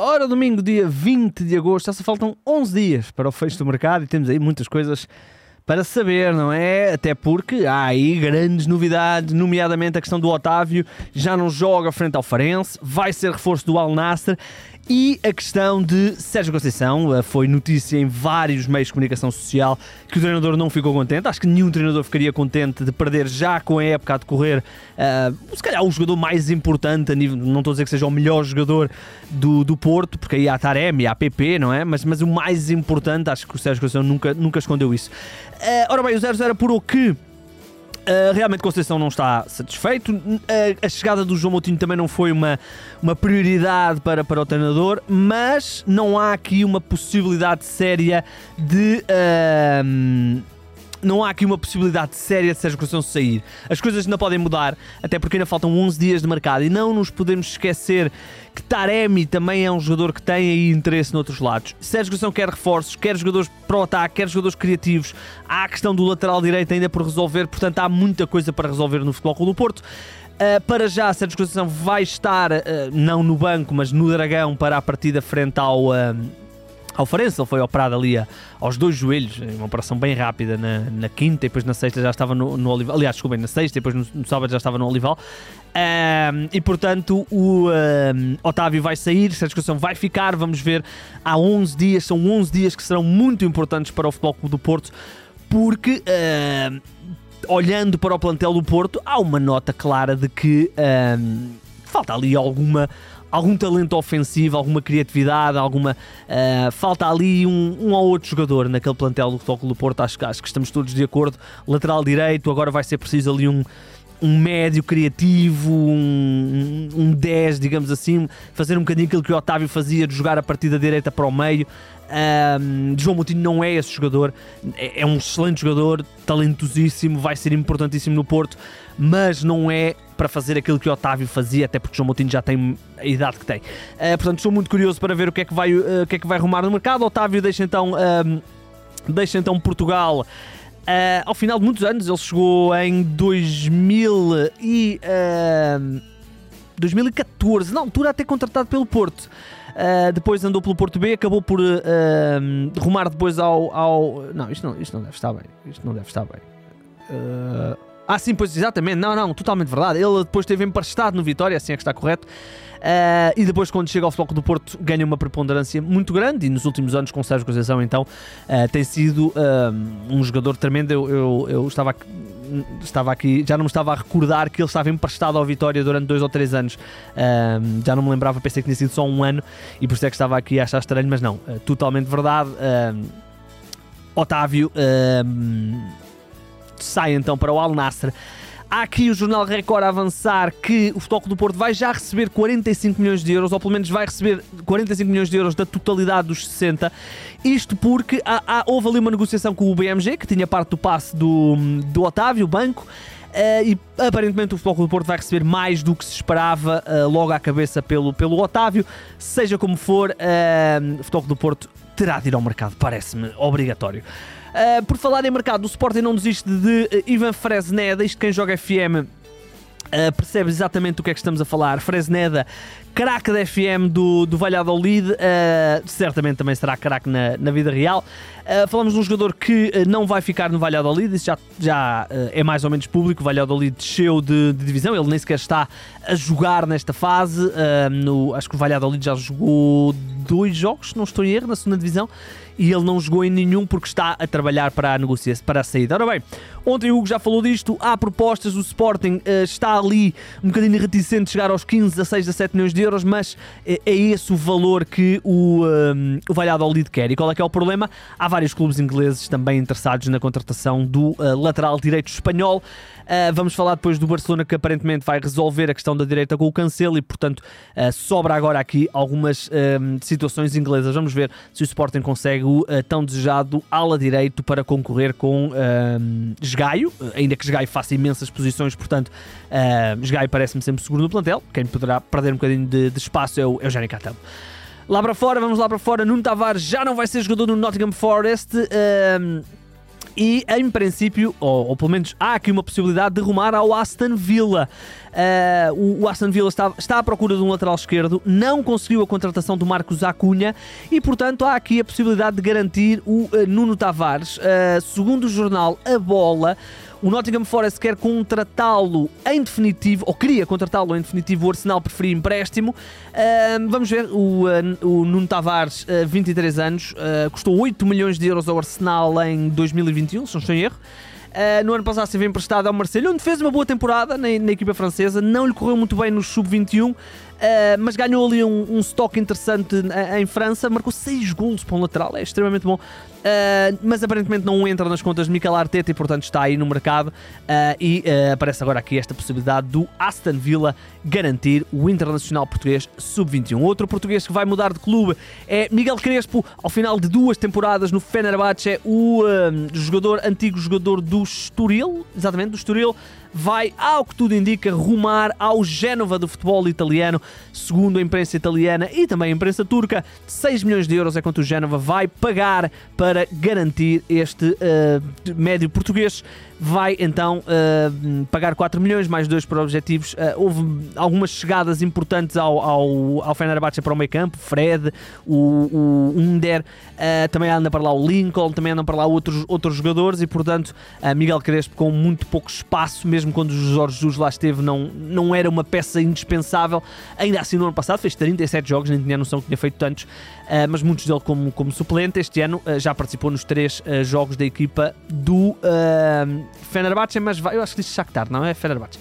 Ora, domingo, dia 20 de agosto, já só faltam 11 dias para o fecho do mercado e temos aí muitas coisas para saber, não é? Até porque há aí grandes novidades, nomeadamente a questão do Otávio, já não joga frente ao Farense, vai ser reforço do Al Nasser e a questão de Sérgio Conceição uh, foi notícia em vários meios de comunicação social que o treinador não ficou contente. Acho que nenhum treinador ficaria contente de perder já com a época a decorrer, uh, se calhar o jogador mais importante, a nível, não estou a dizer que seja o melhor jogador do, do Porto, porque aí há Taremi, há PP, não é? Mas, mas o mais importante, acho que o Sérgio Conceição nunca, nunca escondeu isso. Uh, ora bem, o 0-0 apurou que Uh, realmente Conceição não está satisfeito. Uh, a chegada do João Moutinho também não foi uma, uma prioridade para, para o treinador, mas não há aqui uma possibilidade séria de. Uh, não há aqui uma possibilidade séria de Sérgio Conceição sair. As coisas ainda podem mudar, até porque ainda faltam 11 dias de mercado e não nos podemos esquecer que Taremi também é um jogador que tem aí interesse noutros lados. Sérgio Conceição quer reforços, quer jogadores para o ataque, quer jogadores criativos. Há a questão do lateral direito ainda por resolver, portanto há muita coisa para resolver no Futebol Clube do Porto. Uh, para já, Sérgio Conceição vai estar, uh, não no banco, mas no Dragão para a partida frente ao... Uh, ao Farense, ele foi operado ali aos dois joelhos, uma operação bem rápida na, na quinta e depois na sexta já estava no, no Olival. Aliás, desculpem, na sexta e depois no, no, sábado já estava no Olival. Um, e portanto, o um, Otávio vai sair, essa discussão vai ficar. Vamos ver, há 11 dias, são 11 dias que serão muito importantes para o Futebol Clube do Porto, porque. Uh, olhando para o plantel do Porto, há uma nota clara de que falta ali alguma, algum talento ofensivo, alguma criatividade, alguma. Uh, falta ali um, um ou outro jogador naquele plantel do Futebol do Porto. Acho, acho que estamos todos de acordo. Lateral direito, agora vai ser preciso ali um. Um médio criativo, um, um 10, digamos assim, fazer um bocadinho aquilo que o Otávio fazia, de jogar a partida direita para o meio. Um, João Moutinho não é esse jogador, é, é um excelente jogador, talentosíssimo, vai ser importantíssimo no Porto, mas não é para fazer aquilo que o Otávio fazia, até porque João Moutinho já tem a idade que tem. Uh, portanto, estou muito curioso para ver o que é que vai, uh, o que é que vai arrumar no mercado. Otávio deixa então, uh, deixa então Portugal. Ao final de muitos anos, ele chegou em 2000 e, 2014, na altura até contratado pelo Porto. Uh, depois andou pelo Porto B, acabou por uh, uh, rumar depois ao, ao. Não, isto não, isto não deve estar bem. Isto não deve estar bem. Uh, ah, sim, pois exatamente. Não, não, totalmente verdade. Ele depois teve emprestado no Vitória, assim é que está correto. Uh, e depois, quando chega ao Futebol do Porto, ganha uma preponderância muito grande. E nos últimos anos, com Sérgio Conceição, então, uh, tem sido uh, um jogador tremendo. Eu, eu, eu estava, estava aqui, já não me estava a recordar que ele estava emprestado ao Vitória durante dois ou três anos. já não me lembrava, pensei que tinha sido só um ano. E por isso é que estava aqui a achar estranho, mas não, totalmente verdade. Otávio sai então para o Al Nasser. Há aqui o Jornal Record a avançar que o Futebol do Porto vai já receber 45 milhões de euros, ou pelo menos vai receber 45 milhões de euros da totalidade dos 60. Isto porque há, há, houve ali uma negociação com o BMG, que tinha parte do passe do, do Otávio, banco, Uh, e aparentemente o Futebol do Porto vai receber mais do que se esperava uh, logo à cabeça pelo, pelo Otávio. Seja como for, uh, o Futebol do Porto terá de ir ao mercado, parece-me obrigatório. Uh, por falar em mercado, o Sporting não desiste de uh, Ivan Fresneda, isto quem joga FM Uh, percebe exatamente o que é que estamos a falar. Fresneda, craque da FM do, do Valladolid, uh, certamente também será craque na, na vida real. Uh, falamos de um jogador que não vai ficar no Valladolid, isso já, já é mais ou menos público. O Valladolid desceu de, de, divisão, ele nem sequer está a jogar nesta fase. no, acho que o Valladolid já jogou dois jogos, não estou em erro, na segunda divisão e ele não jogou em nenhum porque está a trabalhar para a negociação, para a saída. Ora bem, ontem o Hugo já falou disto, há propostas, o Sporting uh, está ali um bocadinho reticente de chegar aos 15, 16, 17 milhões de euros, mas é, é esse o valor que o, um, eh, o Valladolid quer. E qual é que é o problema? Há vários clubes ingleses também interessados na contratação do uh, lateral direito espanhol. Uh, vamos falar depois do Barcelona que aparentemente vai resolver a questão da direita com o Cancelo e, portanto, uh, sobra agora aqui algumas uh, situações inglesas. Vamos ver se o Sporting consegue o tão desejado ala direito para concorrer com uh, Esgaio, ainda que Esgaio faça imensas posições, portanto, uh, Esgaio parece-me sempre seguro no plantel. Quem poderá perder um bocadinho de, de espaço é o, é o Catamo. Lá para fora, vamos lá para fora. Nuno Tavares já não vai ser jogador no Nottingham Forest. Uh, e em princípio, ou, ou, pelo menos há aqui uma possibilidade de rumar ao Aston Villa. Uh, o, o, Aston Villa está, está à procura de um lateral esquerdo, não conseguiu a contratação do Marcos Acunha e, portanto, há aqui a possibilidade de garantir o uh, Nuno Tavares. Uh, segundo o jornal A Bola, o Nottingham Forest quer contratá-lo em definitivo, ou queria contratá-lo em definitivo, o Arsenal preferia empréstimo. Uh, vamos ver, o, uh, o Nuno Tavares, uh, 23 anos, custou 8 milhões de euros ao Arsenal em 2021, se não estou em erro. Uh, no ano passado esteve emprestado ao Marseille, onde fez uma boa temporada na, na equipa francesa. Não lhe correu muito bem no sub-21, uh, mas ganhou ali um, um estoque interessante em França. Marcou 6 golos para um lateral, é extremamente bom. Uh, mas aparentemente não entra nas contas de Mikel Arteta e portanto está aí no mercado uh, e aparece agora aqui esta possibilidade do Aston Villa garantir o internacional português sub-21. Outro português que vai mudar de clube é Miguel Crespo, ao final de duas temporadas no Fenerbahçe, o jogador, antigo jogador do Estoril, exatamente, do Estoril, vai, ao que tudo indica, rumar ao Génova do futebol italiano, segundo a imprensa italiana e também a imprensa turca. 6 milhões de euros é quanto o Génova vai pagar para garantir este uh, médio português vai então uh, pagar 4 milhões, mais 2 para objetivos. Uh, houve algumas chegadas importantes ao, ao, ao Fenerbahçe para o meio campo, Fred, o, o Under, uh, também anda para lá o Lincoln, também andam para lá outros, outros jogadores e, portanto, Miguel Crespo com muito pouco espaço, mesmo quando o Jorge Jesus lá esteve, não, não era uma peça indispensável. Ainda assim, no ano passado fez 37 jogos, nem tinha noção que tinha feito tantos, mas muitos dele como, como suplente. Este ano já participou nos três jogos da equipa do Fenerbahçe, mas vai, eu acho que disse Shakhtar, não é Fenerbahçe.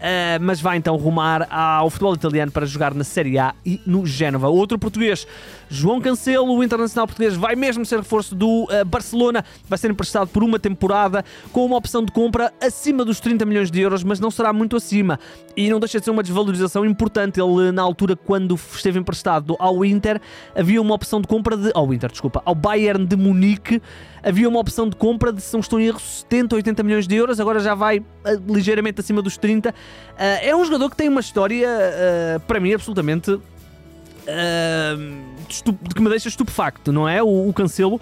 Uh, mas vai então rumar ao futebol italiano para jogar na Série A e no Génova. Outro português, João Cancelo, o internacional português, vai mesmo ser reforço do uh, Barcelona, vai ser emprestado por uma temporada com uma opção de compra acima dos 30 milhões de euros, mas não será muito acima. E não deixa de ser uma desvalorização importante. Ele, na altura, quando esteve emprestado ao Inter, havia uma opção de compra de. ao Inter, desculpa, ao Bayern de Munique havia uma opção de compra de, se não estou em erro, 70, 80 milhões de euros, agora já vai uh, ligeiramente acima dos 30. Uh, é um jogador que tem uma história, uh, para mim, absolutamente. que me deixa estupefacto, não é? O, o Cancelo.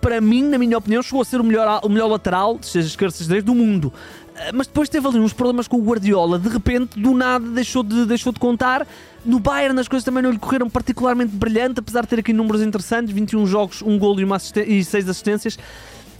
para mim, na minha opinião, chegou a ser o melhor, o melhor lateral, seja esquerda, seja direita, do mundo. Mas depois teve ali uns problemas com o Guardiola, de repente, do nada, deixou de, deixou de contar. No Bayern as coisas também não lhe correram particularmente brilhante, apesar de ter aqui números interessantes, 21 jogos, um gol e, uma e 6 assistências.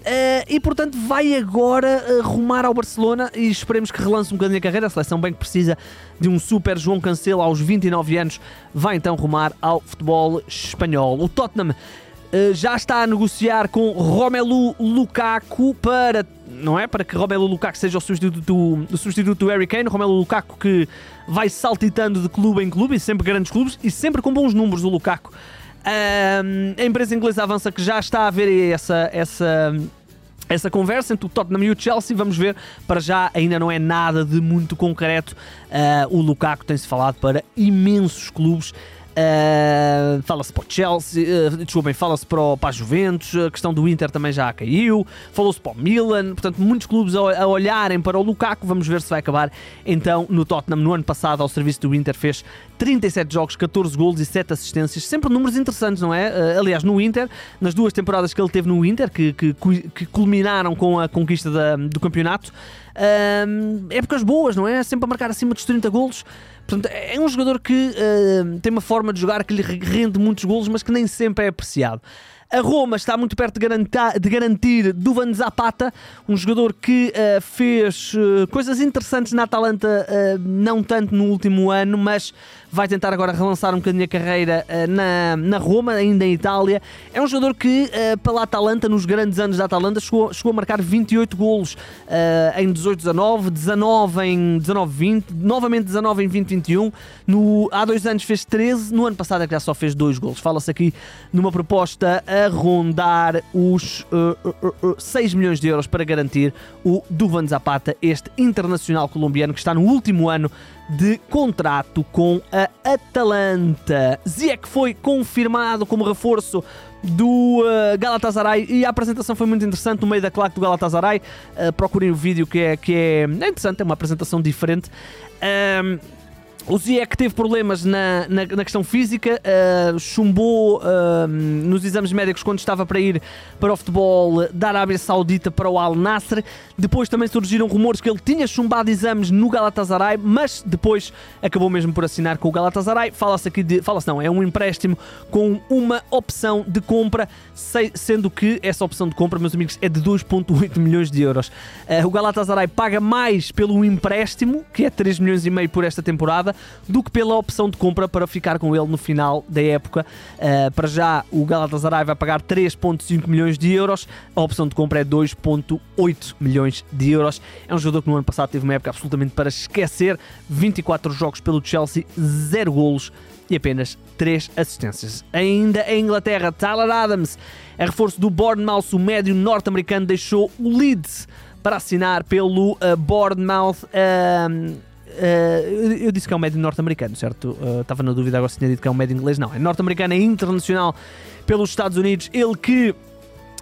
Uh, e portanto vai agora uh, rumar ao Barcelona e esperemos que relance um bocadinho a carreira. A seleção bem que precisa de um super João Cancelo aos 29 anos, vai então rumar ao futebol espanhol. O Tottenham uh, já está a negociar com Romelu Lukaku para não é? Para que Romelu Lukaku seja o substituto, o substituto do Harry Kane. Romelu Lukaku que vai saltitando de clube em clube e sempre grandes clubes e sempre com bons números o Lukaku. A empresa inglesa avança que já está a ver essa, essa, essa conversa entre o Tottenham e o Chelsea. Vamos ver, para já ainda não é nada de muito concreto. Uh, o Lukaku tem-se falado para imensos clubes. Uh, fala-se para o Chelsea, uh, desculpem, fala-se para, para a Juventus, a questão do Inter também já caiu, falou-se para o Milan, portanto, muitos clubes a, a, olharem para o Lukaku. Vamos ver se vai acabar então no Tottenham. No ano passado, ao serviço do Inter, fez 37 jogos, 14 golos e 7 assistências, sempre números interessantes, não é? Uh, aliás, no Inter, nas duas temporadas que ele teve no Inter, que, que, que culminaram com a conquista da, do campeonato, épocas boas, não é? Sempre a marcar acima dos 30 golos. Portanto, é um jogador que uh, tem uma forma de jogar que lhe rende muitos golos, mas que nem sempre é apreciado. A Roma está muito perto de, garantir, de garantir Duvan Zapata, um jogador que uh, fez uh, coisas interessantes na Atalanta, uh, não tanto no último ano, mas vai tentar agora relançar um bocadinho a carreira na, na Roma, ainda em Itália. É um jogador que, pela Atalanta, nos grandes anos da Atalanta, chegou, chegou a marcar 28 golos em 18-19, 19 em 19-20, novamente 19 em 20-21. No, há dois anos fez 13, no ano passado é que já só fez dois golos. Fala-se aqui numa proposta a rondar os uh, uh, uh, 6 uh, milhões de euros para garantir o Duvan Zapata, este internacional colombiano que está no último ano de contrato com a Atalanta. Ziyech foi confirmado como reforço do uh, Galatasaray e a apresentação foi muito interessante no meio da claque do Galatasaray. Uh, procurem o vídeo que é, que é, interessante, é uma apresentação diferente. O Ziyech teve problemas na, na, na questão física, uh, chumbou uh, nos exames médicos quando estava para ir para o futebol da Arábia Saudita para o Al Nasser. Depois também surgiram rumores que ele tinha chumbado exames no Galatasaray, mas depois acabou mesmo por assinar com o Galatasaray. Fala-se aqui de. Fala-se não, é um empréstimo com uma opção de compra, sendo que essa opção de compra, meus amigos, é de 2,8 milhões de euros. Uh, o Galatasaray paga mais pelo empréstimo, que é 3 milhões e meio por esta temporada do que pela opção de compra para ficar com ele no final da época. Uh, para já, o Galatasaray vai pagar 3,5 milhões de euros, a opção de compra é 2,8 milhões de euros. É um jogador que no ano passado teve uma época absolutamente para esquecer: 24 jogos pelo Chelsea, 0 golos e apenas 3 assistências. Ainda em Inglaterra, Tyler Adams, é reforço do Bournemouth, o médio norte-americano, deixou o Leeds para assinar pelo uh, Bournemouth. Uh, Uh, eu disse que é um médio norte-americano, certo? Uh, estava na dúvida agora se tinha dito que é um médio inglês. Não, é norte-americano, é internacional pelos Estados Unidos. Ele que um,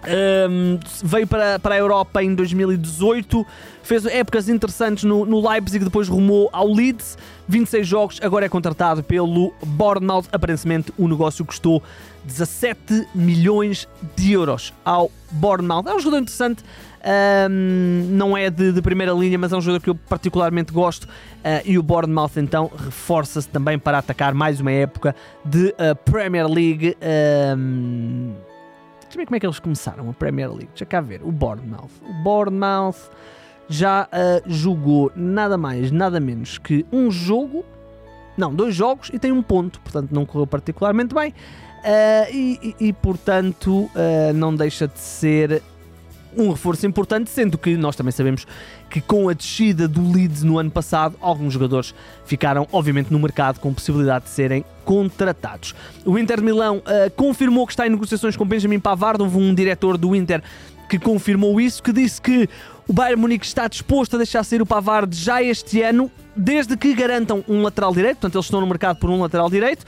ehm, veio para, para a Europa em 2018, fez épocas interessantes no, no Leipzig, depois rumou ao Leeds, 26 jogos, agora é contratado pelo Bournemouth. Aparentemente o negócio custou 17 milhões de euros ao Bournemouth. É um jogador interessante. Um, não é de, de, primeira linha, mas é um jogador que eu particularmente gosto. Uh, e o Bournemouth então reforça-se também para atacar mais uma época de uh, Premier League. Um, deixa eu ver como é que eles começaram a Premier League. Deixa cá ver. O Bournemouth. O Bournemouth já uh, jogou nada mais, nada menos que um jogo. Não, dois jogos e tem um ponto, portanto não correu particularmente bem. Uh, e, e, e, portanto uh, não deixa de ser um reforço importante, sendo que nós também sabemos que com a descida do Leeds no ano passado, alguns jogadores ficaram, obviamente, no mercado com possibilidade de serem contratados. O Inter de Milão uh, confirmou que está em negociações com Benjamin Pavard, houve um diretor do Inter que confirmou isso, que disse que o Bayern Munique está disposto a deixar sair o Pavard já este ano, desde que garantam um lateral direito, portanto eles estão no mercado por um lateral direito.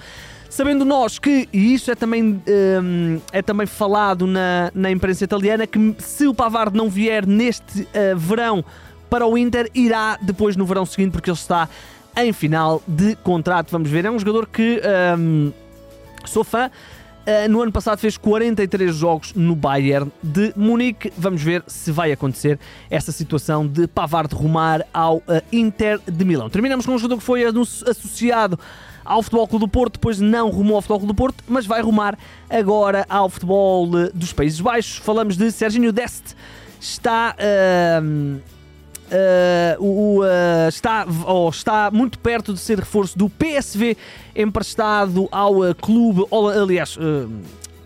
Sabendo nós que, e isso é também, um, é também falado na, na imprensa italiana, que se o Pavard não vier neste uh, verão para o Inter, irá depois no verão seguinte, porque ele está em final de contrato. Vamos ver, é um jogador que um, sou fã. Uh, no ano passado fez 43 jogos no Bayern de Munique. Vamos ver se vai acontecer essa situação de Pavard rumar ao uh, Inter de Milão. Terminamos com um jogador que foi associado ao Futebol Clube do Porto, depois não rumou ao Futebol Clube do Porto, mas vai rumar agora ao futebol eh, dos Países Baixos. Falamos de Serginho Dest, está uh, Uh, uh, está, oh, está muito perto de ser reforço do PSV emprestado ao clube, aliás,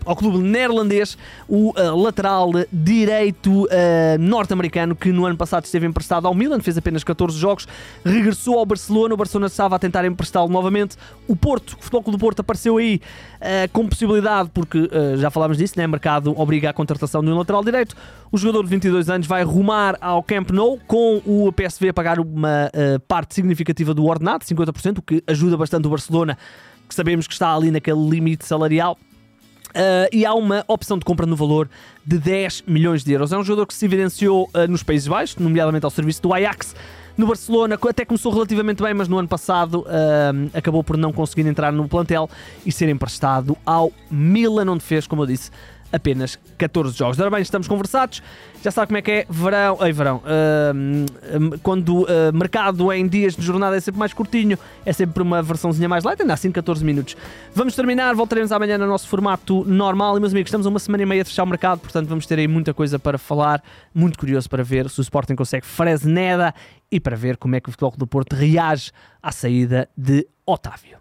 ao clube neerlandês, o uh, lateral direito uh, norte-americano que no ano passado esteve emprestado ao Milan, fez apenas 14 jogos, regressou ao Barcelona, o Barcelona estava a tentar emprestá-lo novamente. O Porto, o Futebol Clube do Porto apareceu aí uh, com possibilidade, porque já falámos disso, né? mercado obriga a contratação de um lateral direito. O jogador de 22 anos vai rumar ao Camp Nou com o PSV a pagar uma parte significativa do ordenado, 50%, o que ajuda bastante o Barcelona, que sabemos que está ali naquele limite salarial. Uh, e há uma opção de compra no valor de 10 milhões de euros. É um jogador que se evidenciou uh, nos Países Baixos, nomeadamente ao serviço do Ajax. No Barcelona até começou relativamente bem, mas no ano passado uh, acabou por não conseguir entrar no plantel e ser emprestado ao Milan, onde fez, como eu disse, apenas 14 jogos. Ora bem, estamos conversados. Já sabe como é que é verão. Ei, verão. Uh, quando uh, mercado em dias de jornada é sempre mais curtinho, é sempre uma versãozinha mais light, ainda assim 14 minutos. Vamos terminar, voltaremos amanhã no nosso formato normal. E meus amigos, estamos uma semana e meia a fechar o mercado, portanto vamos ter aí muita coisa para falar. Muito curioso para ver se o Sporting consegue Fresneda e para ver como é que o Futebol do Porto reage à saída de Otávio.